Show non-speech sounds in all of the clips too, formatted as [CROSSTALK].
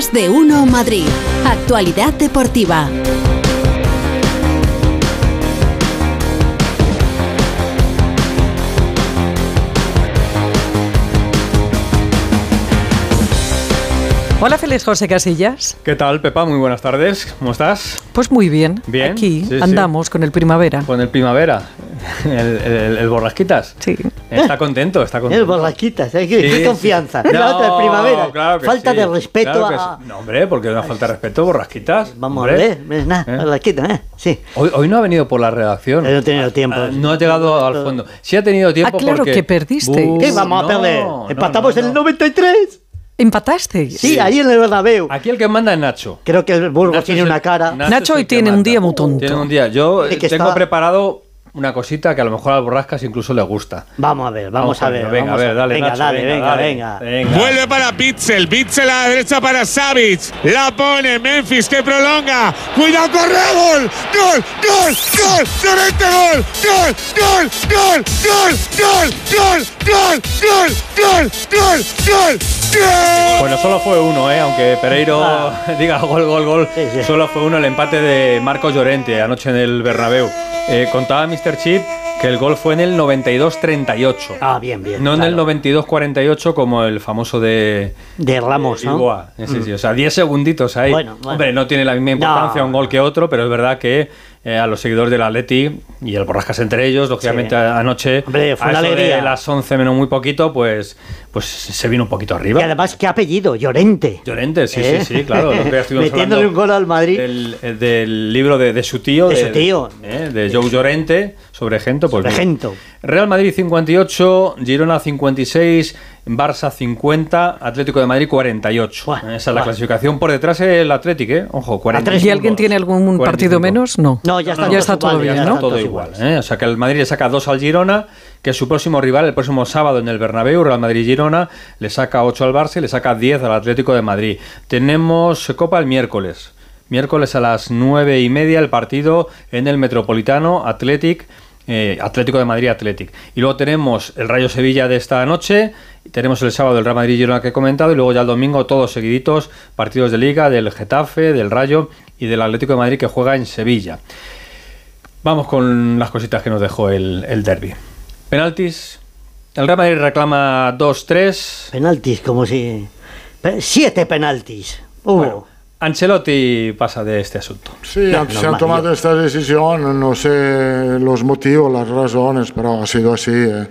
Más de uno Madrid. Actualidad deportiva. Hola, feliz José Casillas. ¿Qué tal, Pepa? Muy buenas tardes. ¿Cómo estás? Pues muy bien. Bien. Aquí Sí, sí. andamos con el primavera. Con el primavera. [LAUGHS] El, el, el borrasquitas. Sí. Está contento, está contento. El ¿eh? qué, Sí, qué sí. confianza. No, la otra es primavera. claro que Falta sí, de respeto claro que a. sí. No, hombre, porque una falta de respeto, borrasquitas. Vamos hombre. a ver, nada, ¿Eh? borraquitas, ¿eh? Sí. Hoy, hoy no ha venido por la redacción. Yo no he tenido tiempo. Ah, No ha llegado al fondo. Sí ha tenido tiempo Ah, claro, porque... que perdiste. Uh, ¿Qué vamos a perder? no, Empatamos no, en el no. 93. ¿Empataste? Sí, ahí en el Bernabéu. Aquí el que manda es Nacho. Creo que el Burgos Nacho tiene el- una cara. Nacho hoy que tiene un día muy tonto. Tiene un día. Yo eh, que tengo está- preparado una cosita que a lo mejor al borrascas incluso le gusta. Vamos a ver, vamos, a ver. Venga, vamos a ver, dale, venga, Nacho, dale, venga, venga. venga. Vuelve para Pitzel, Pitzel a la derecha para Savic. La pone Memphis que prolonga. Cuidado, corre, gol. Gol, gol, gol. Gol. Gol, gol, gol, gol, gol, gol, gol, gol, gol, gol, gol, gol. Bueno, solo fue uno, ¿eh? aunque Pereiro [LAUGHS] diga gol, gol, gol. Sí, sí. Solo fue uno el empate de Marcos Llorente anoche en el Bernabéu. Eh, contaba Mr. Chip que el gol fue en el 92-38. Ah, bien, bien. no en el claro. 92-48 como el famoso de De Ramos, de ¿no? Mm. Sí, sí, o sea, 10 segunditos ahí. Bueno, bueno. Hombre, no tiene la misma importancia No. un gol que otro, pero es verdad que eh, a los seguidores del Atleti y el Borrascas entre ellos, lógicamente Sí. anoche Hombre, fue a una eso de alegría. las 11 menos muy poquito, pues, pues se vino un poquito arriba. Y además, ¿qué apellido? Llorente. Llorente, sí, ¿Eh? sí, sí, claro. [LAUGHS] Metiéndole un gol al Madrid. Del, eh, del libro de, de su tío. De su tío. eh, de Joe Llorente, sobre Gento. Pues Sobre bien. Gento. Real Madrid 58, Girona 56, Barça 50, Atlético de Madrid 48. Buah, Esa es la clasificación. Por detrás el Atlético, ¿eh? Ojo, 45. ¿Y alguien tiene algún 45. partido menos? No. No, ya está ya todos está todo bien, ya ¿no? todo igual. ¿eh? O sea que el Madrid le saca 2 al Girona, que es su próximo rival el próximo sábado en el Bernabéu, Real Madrid-Girona, le saca 8 al Barça y le saca 10 al Atlético de Madrid. Tenemos Copa el miércoles. Miércoles a las 9 y media el partido en el Metropolitano Athletic. Eh, Atlético de Madrid Athletic. Y luego tenemos el Rayo Sevilla de esta noche, tenemos el sábado el Real Madrid Girona que he comentado, y luego ya el domingo todos seguiditos, partidos de Liga, del Getafe, del Rayo y del Atlético de Madrid que juega en Sevilla. Vamos con las cositas que nos dejó el, el derby. Penaltis. El Real Madrid reclama 2-3. Penaltis, como si. Siete penaltis. Hubo. Bueno, Ancelotti pasa de este asunto. Sí, No, se han tomado yo- esta decisión, no sé los motivos, las razones, pero ha sido así. eh.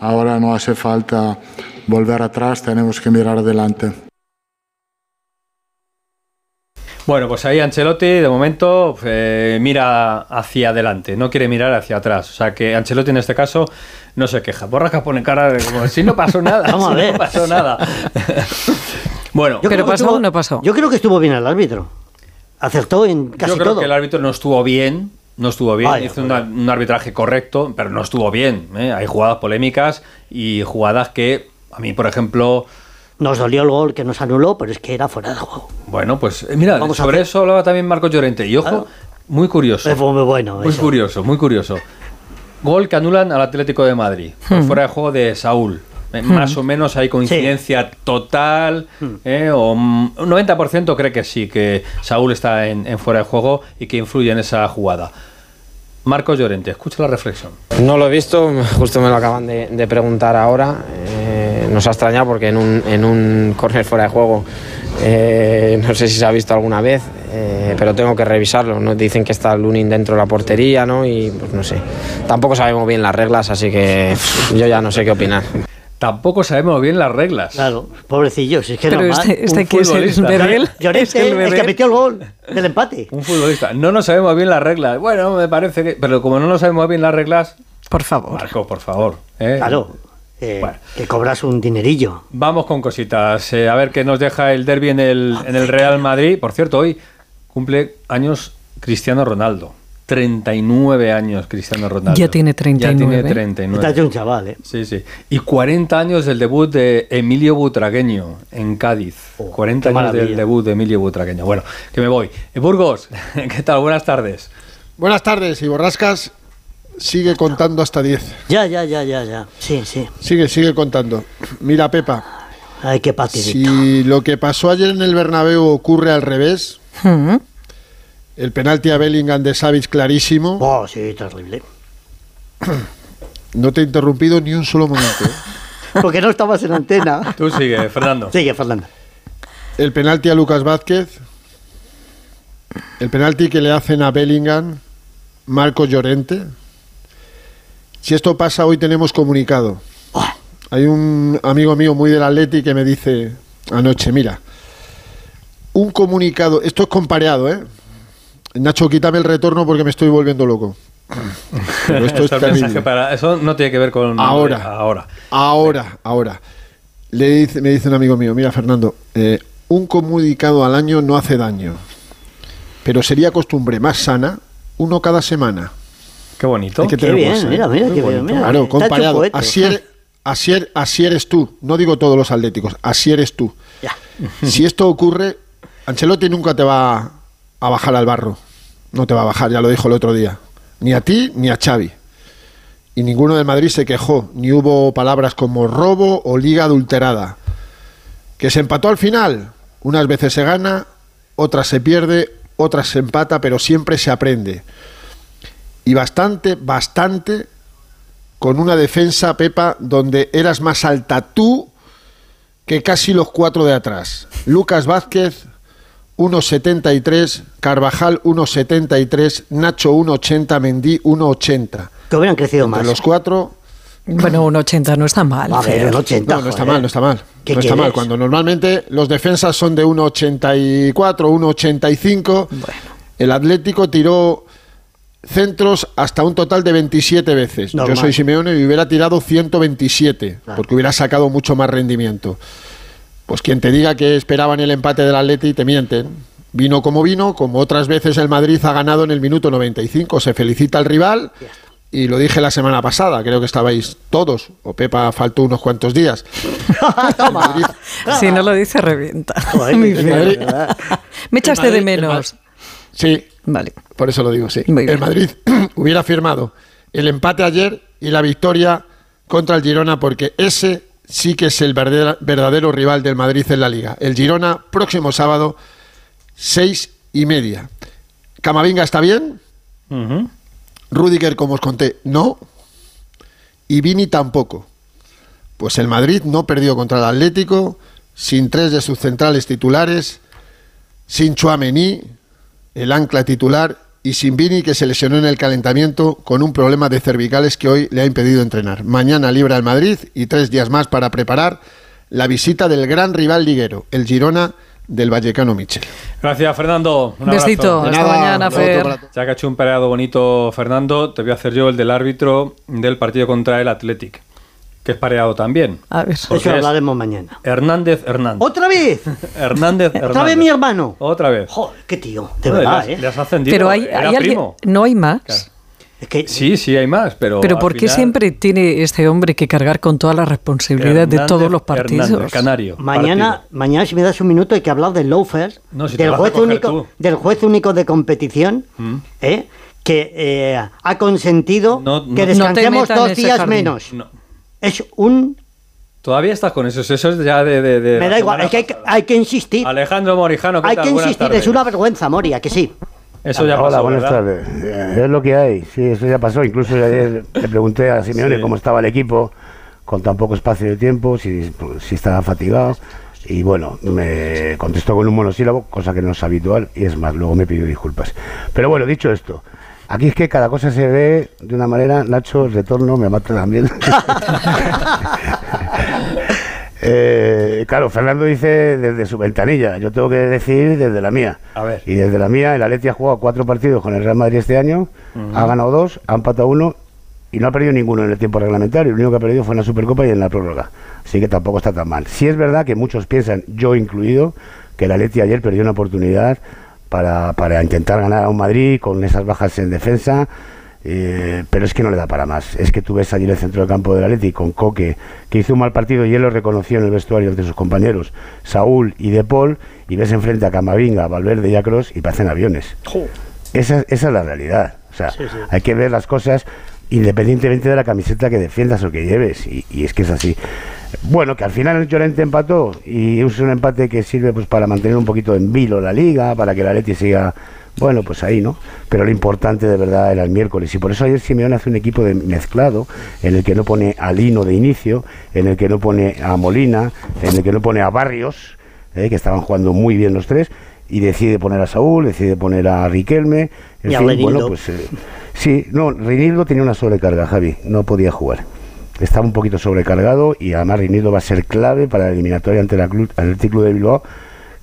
Ahora no hace falta volver atrás, tenemos que mirar adelante. Bueno, pues ahí Ancelotti de momento eh, mira hacia adelante, no quiere mirar hacia atrás. O sea que Ancelotti en este caso no se queja. Borrasca pone cara de como si no pasó nada. [LAUGHS] Vamos a si ver. No pasó nada. [LAUGHS] bueno, Yo ¿Pero creo que pasó estuvo- o no pasó? Yo creo que estuvo bien el árbitro. Acertó en casi yo creo todo. que el árbitro no estuvo bien. No estuvo bien, Vaya, hizo una- un arbitraje correcto, pero no estuvo bien. ¿eh? Hay jugadas polémicas y jugadas que a mí, por ejemplo, Nos dolió el gol que nos anuló, pero es que era fuera de juego. bueno, pues eh, mira, Vamos sobre eso hablaba también Marcos Llorente. Y ojo, Claro. muy curioso. Fue muy bueno. Muy eso. curioso, muy curioso. Gol que anulan al Atlético de Madrid. por Fuera de juego de Saúl. Eh, Más o menos hay coincidencia total. eh, o un 90% cree que sí, que Saúl está en, en fuera de juego y que influye en esa jugada. Marcos Llorente, escucha la reflexión. No lo he visto, justo me lo acaban de, de preguntar ahora. Eh, nos ha extrañado porque en un, en un córner fuera de juego eh, no sé si se ha visto alguna vez, eh, pero tengo que revisarlo. Nos dicen que está Lunin dentro de la portería, ¿no? Y pues no sé. Tampoco sabemos bien las reglas, así que pff, yo ya no sé qué opinar. Tampoco sabemos bien las reglas. Claro, pobrecillo, si es que Pero normal. este, este Un que es el. Llorente, es el el, que metió el gol del empate. Un futbolista. No nos sabemos bien las reglas. Bueno, me parece que. Pero como no nos sabemos bien las reglas, Por favor. Marco, por favor. ¿eh? Claro, eh, Bueno. que cobras un dinerillo. Vamos con cositas. Eh, a ver qué nos deja el derby en el, en el Real Madrid. Por cierto, hoy cumple años Cristiano Ronaldo. 39 años Cristiano Ronaldo. Ya tiene 39. Ya tiene Está 39. hecho un chaval, ¿eh? Sí, sí. Y 40 años del debut de Emilio Butragueño en Cádiz. Oh, 40 qué años del debut de Emilio Butragueño. Bueno, que me voy. Eh, Burgos, [LAUGHS] ¿qué tal? Buenas tardes. Buenas tardes, y Borrascas sigue contando hasta 10. Ya, ya, ya, ya, ya. Sí, sí. Sigue, sigue contando. Mira, Pepa, Ay, qué partidito. Si lo que pasó ayer en el Bernabéu ocurre al revés, Mm. El penalti a Bellingham de Savic clarísimo, Oh, sí, terrible. no te he interrumpido ni un solo momento. ¿eh? [LAUGHS] Porque no estabas en antena. Tú sigue, Fernando. Sigue, Fernando. El penalti a Lucas Vázquez, el penalti que le hacen a Bellingham, Marco Llorente. Si esto pasa, hoy tenemos comunicado. Hay un amigo mío muy del Atleti que me dice anoche, mira, un comunicado, esto es compareado, ¿eh? Nacho, quítame el retorno porque me estoy volviendo loco. Pero esto [LAUGHS] es Esto es mensaje terrible. para- eso no tiene que ver con Ahora. ahora. Ahora, ahora. Le dice, me dice un amigo mío, mira Fernando, eh, un comunicado al año no hace daño, pero sería costumbre más sana uno cada semana. Qué bonito. Hay que Qué tener bien, cosa, ¿eh? mira, mira, qué bien. Mira, Claro, comparado. Así, er- así, er- así eres tú. No digo todos los atléticos, así eres tú. Ya. Si esto ocurre, Ancelotti nunca te va a bajar al barro. No te va a bajar, ya lo dijo el otro día. Ni a ti ni a Xavi. Y ninguno de Madrid se quejó, ni hubo palabras como robo o liga adulterada. Que se empató al final. Unas veces se gana, otras se pierde, otras se empata, pero siempre se aprende. Y bastante, bastante con una defensa, Pepa, donde eras más alta tú que casi los cuatro de atrás. Lucas Vázquez, 1,73, Carvajal, 1,73, Nacho, 1,80, Mendy, 1,80. Que hubieran crecido más. Entre los cuatro, Bueno, un 80 no está mal. A ver, Fer. un 80. no, no está joder. mal, no está mal. ¿Qué No está mal, cuando normalmente los defensas son de 1,84, 1,85. El Atlético tiró centros hasta un total de 27 veces. Normal. Yo soy Simeone y hubiera tirado 127, Claro. porque hubiera sacado mucho más rendimiento. Pues quien te diga que esperaban el empate del Atleti te mienten. Vino como vino, como otras veces el Madrid ha ganado en el minuto 95. Se felicita al rival y lo dije la semana pasada, creo que estabais todos, o Pepa faltó unos cuantos días. [LAUGHS] Madrid- Si no lo dice, revienta. Madrid-. Me echaste de menos. Sí, Vale. por eso lo digo, sí. El Madrid [CLEARS THROAT] hubiera firmado el empate ayer y la victoria contra el Girona porque ese sí que es el verdadero, rival del Madrid en la liga. El Girona, próximo sábado, seis y media. Camavinga está bien, Ujú. Rudiger, como os conté, no. Y Vini tampoco. Pues el Madrid no perdió contra el Atlético, sin tres de sus centrales titulares, sin Chuamení, el ancla titular, y sin Vini, que se lesionó en el calentamiento con un problema de cervicales que hoy le ha impedido entrenar. Mañana libra el Madrid y tres días más para preparar la visita del gran rival liguero, el Girona del Vallecano Michel. Gracias, Fernando. Un abrazo. Besito. De Hasta nada, mañana, Fer. Ya que ha hecho un pareado bonito Fernando, te voy a hacer yo el del árbitro del partido contra el Athletic, que es pareado también. A ver. Porque Eso es hablaremos mañana. Hernández Hernández. ¿Otra vez? [LAUGHS] Hernández ¿Otra Hernández. vez mi hermano? Otra vez. Joder, qué tío. De verdad, le has- ¿eh? le has ascendido. Pero hay, Era hay alguien. primo. No hay más. Claro. Es que Sí, sí, hay más, pero. Pero ¿por qué final, siempre tiene este hombre que cargar con toda la responsabilidad de todos los partidos? Hernández, Canario. mañana, partido. mañana, si me das un minuto, hay que hablar del loafer, No, si te del, juez único, tú. del juez único de competición, Mm. ¿eh? que eh, ha consentido No, no- que descansemos dos días jardín. menos. No. Es un... Todavía estás con eso. Eso es ya de. de- de Me da igual, es que hay, que- pasada. hay que insistir. Alejandro Morijano, ¿qué Hay tal? que Buenas insistir, tardes. es una vergüenza, Moria, que sí. Eso ya Hola, pasó, buenas ¿verdad? tardes. Eh, Es lo que hay, sí, eso ya pasó. Incluso ayer [LAUGHS] le pregunté a Simeone Sí. cómo estaba el equipo con tan poco espacio de tiempo, si, si estaba fatigado. Y bueno, me contestó con un monosílabo, cosa que no es habitual, y es más, luego me pidió disculpas. Pero bueno, dicho esto, aquí es que cada cosa se ve de una manera, Nacho, el retorno me mata también. [LAUGHS] Eh, claro, Fernando dice desde su ventanilla, yo tengo que decir desde la mía. A ver. Y desde la mía, el Atleti ha jugado cuatro partidos con el Real Madrid este año, ha ganado dos, ha empatado uno y no ha perdido ninguno en el tiempo reglamentario. Lo único que ha perdido fue en la Supercopa y en la prórroga. Así que tampoco está tan mal. Sí es verdad que muchos piensan, yo incluido, que el Atleti ayer perdió una oportunidad para, para intentar ganar a un Madrid con esas bajas en defensa. eh, pero es que no le da para más. Es que tú ves allí en el centro del campo del Atleti con Coque, que hizo un mal partido y él lo reconoció en el vestuario entre sus compañeros, Saúl y De Paul, y ves enfrente a Camavinga, Valverde y a Kroos y parecen aviones. Esa, esa es la realidad. O sea, hay que ver las cosas independientemente de la camiseta que defiendas o que lleves. Y, y es que es así. Bueno, que al final el Llorente empató y es un empate que sirve pues para mantener un poquito en vilo la liga, para que la Leti siga, bueno, pues ahí, ¿no? Pero lo importante de verdad era el miércoles y por eso ayer Simeone hace un equipo de mezclado en el que no pone a Lino de inicio, en el que no pone a Molina, en el que no pone a Barrios, eh, que estaban jugando muy bien los tres y decide poner a Saúl, decide poner a Riquelme, en Y a fin, Reinildo. bueno, pues eh, sí, no, Reinildo tenía una sobrecarga, Javi, no podía jugar. Estaba un poquito sobrecargado y además Reinildo va a ser clave para la eliminatoria ante el Atl- Athletic Club de Bilbao,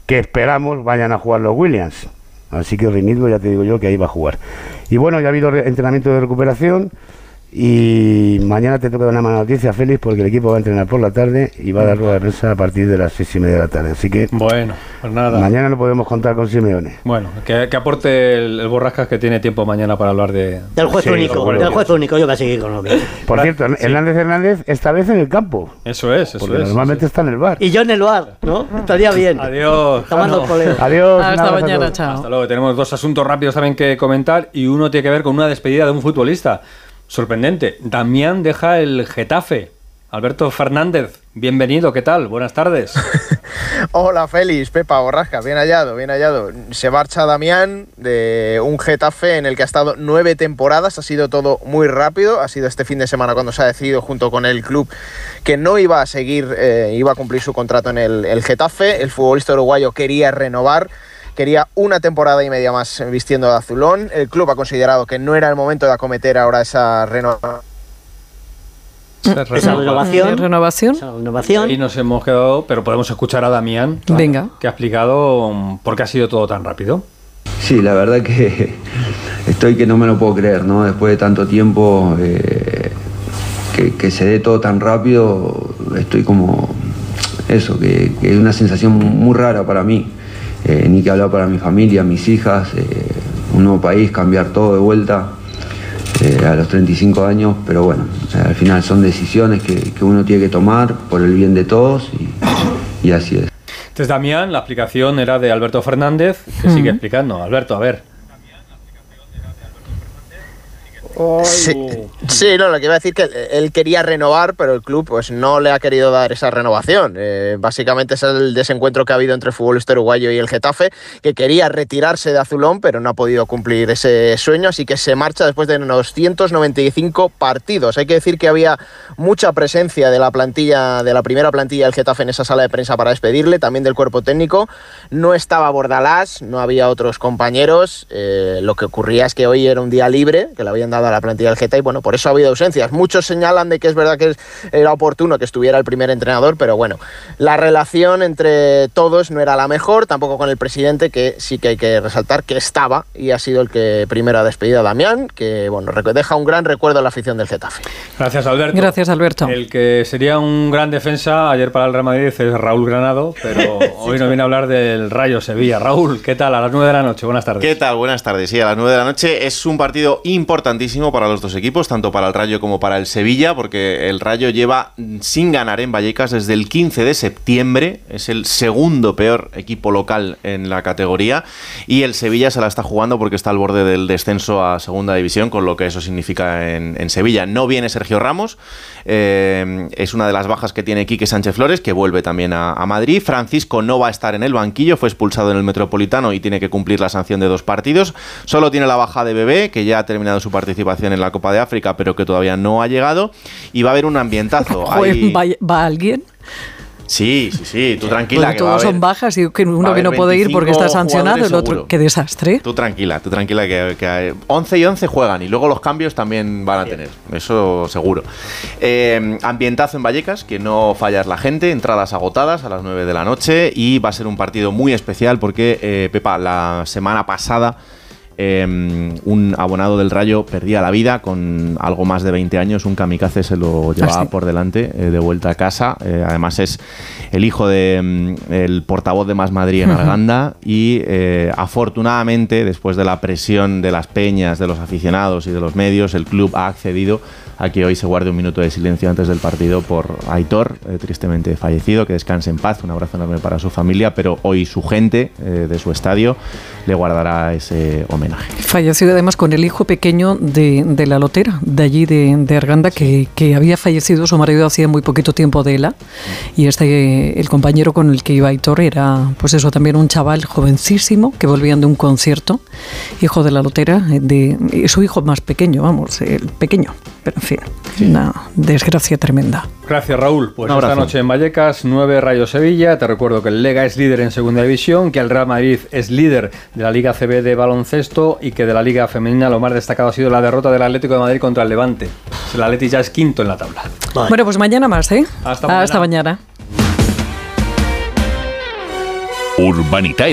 que esperamos vayan a jugar los Williams. Así que Reinildo ya te digo yo que ahí va a jugar. Y bueno, ya ha habido re- entrenamiento de recuperación y mañana te toca una mala noticia, Félix, porque el equipo va a entrenar por la tarde y va a dar rueda de prensa a partir de las seis y media de la tarde. Así que Bueno, pues nada. mañana no podemos contar con Simeone. Bueno, que, que aporte el, el Borrascas que tiene tiempo mañana para hablar de... Del juez Sí, único, del juez único, yo voy a seguir con lo mío. Por cierto, Hernández Hernández esta vez en el campo, Eso es, eso porque es. normalmente está en el bar. Y yo en el bar, ¿no? Estaría bien. Adiós. Tomando el. Adiós. Hasta mañana, chao. Hasta luego. Tenemos dos asuntos rápidos también que comentar y uno tiene que ver con una despedida de un futbolista. Sorprendente. Damián deja el Getafe. Alberto Fernández, bienvenido, ¿qué tal? Buenas tardes. [LAUGHS] Hola Félix, Pepa Borrasca, bien hallado, bien hallado. Se marcha Damián de un Getafe en el que ha estado nueve temporadas, ha sido todo muy rápido, ha sido este fin de semana cuando se ha decidido junto con el club que no iba a seguir, eh, iba a cumplir su contrato en el, el Getafe, el futbolista uruguayo quería renovar. Quería una temporada y media más vistiendo de azulón. El club ha considerado que no era el momento de acometer ahora esa renovación. Esa renovación. ¿Renovación? Esa renovación. Y nos hemos quedado, pero podemos escuchar a Damián, Venga. que ha explicado um, por qué ha sido todo tan rápido. Sí, la verdad que estoy que no me lo puedo creer, ¿no? Después de tanto tiempo eh, que, que se dé todo tan rápido, estoy como eso, que, que es una sensación muy rara para mí. Eh, ni que hablar para mi familia, mis hijas, eh, un nuevo país, cambiar todo de vuelta eh, a los 35 años, pero bueno, eh, al final son decisiones que, que uno tiene que tomar por el bien de todos y, y así es. Entonces, Damián, la explicación era de Alberto Fernández, que sigue explicando. Alberto, a ver. Sí, sí, no, lo que iba a decir que él quería renovar, pero el club pues no le ha querido dar esa renovación. Eh, básicamente es el desencuentro que ha habido entre el futbolista uruguayo y el Getafe, que quería retirarse de Azulón, pero no ha podido cumplir ese sueño, así que se marcha después de 295 partidos. Hay que decir que había mucha presencia de la plantilla, de la primera plantilla del Getafe en esa sala de prensa para despedirle, también del cuerpo técnico. No estaba Bordalás, no había otros compañeros. Eh, lo que ocurría es que hoy era un día libre, que le habían dado a la plantilla del Geta y bueno, por eso ha habido ausencias. Muchos señalan de que es verdad que es- era oportuno que estuviera el primer entrenador, pero bueno, la relación entre todos no era la mejor, tampoco con el presidente, que sí que hay que resaltar que estaba y ha sido el que primero ha despedido a Damián, que bueno, deja un gran recuerdo en la afición del Getafe. Gracias, Alberto. Gracias, Alberto. El que sería un gran defensa ayer para el Real Madrid es Raúl Granado, pero [LAUGHS] hoy nos viene a hablar del Rayo Sevilla. Raúl, ¿qué tal? A las 9 de la noche, buenas tardes. ¿Qué tal? Buenas tardes. Sí, a las 9 de la noche es un partido importantísimo para los dos equipos, tanto para el Rayo como para el Sevilla, porque el Rayo lleva sin ganar en Vallecas desde el 15 de septiembre. Es el segundo peor equipo local en la categoría. Y el Sevilla se la está jugando porque está al borde del descenso a segunda división, con lo que eso significa en, en Sevilla. No viene Sergio Ramos, eh, es una de las bajas que tiene Quique Sánchez Flores, que vuelve también a, a Madrid. Francisco no va a estar en el banquillo, fue expulsado en el Metropolitano y tiene que cumplir la sanción de dos partidos. Solo tiene la baja de Bebé, que ya ha terminado su participación en la Copa de África, pero que todavía no ha llegado. Y va a haber un ambientazo. [LAUGHS] Joder, Hay- ¿va, va alguien? Sí, sí, sí, tú tranquila. Porque que va a todos haber- son bajas y que uno que no puede ir porque está 25 sancionado, el otro. seguro. Qué desastre. Tú tranquila, tú tranquila que, que hay- 11 y 11 juegan y luego los cambios también van a tener, eso seguro. Eh, ambientazo en Vallecas, que no fallar la gente, entradas agotadas a las 9 de la noche y va a ser un partido muy especial porque, eh, Pepa, la semana pasada eh, un abonado del Rayo perdía la vida con algo más de 20 años, un kamikaze se lo llevaba Ah, sí. por delante eh, de vuelta a casa. Eh, además es el hijo del el portavoz de Más Madrid en. Arganda y eh, afortunadamente después de la presión de las peñas, de los aficionados y de los medios, el club ha accedido a que hoy se guarde un minuto de silencio antes del partido por Aitor, tristemente fallecido, que descanse en paz, un abrazo enorme para su familia, pero hoy su gente de su estadio le guardará ese homenaje. Homenaje. Fallecido además con el hijo pequeño de, de la lotera, de allí de, de Arganda, que, que había fallecido su marido hacía muy poquito tiempo de ella. Y este, el compañero con el que iba Aitor era, pues eso, también un chaval jovencísimo que volvían de un concierto, hijo de la lotera, de, su hijo más pequeño, vamos, el pequeño. Pero en fin, una desgracia tremenda. Gracias, Raúl. Pues esta noche en Vallecas, 9 Rayo Sevilla. Te recuerdo que el Lega es líder en segunda división, que el Real Madrid es líder de la Liga CB de baloncesto y que de la Liga Femenina lo más destacado ha sido la derrota del Atlético de Madrid contra el Levante. El Atlético ya es quinto en la tabla. Bueno, pues mañana más, ¿eh? Hasta mañana. Hasta mañana. Urbanita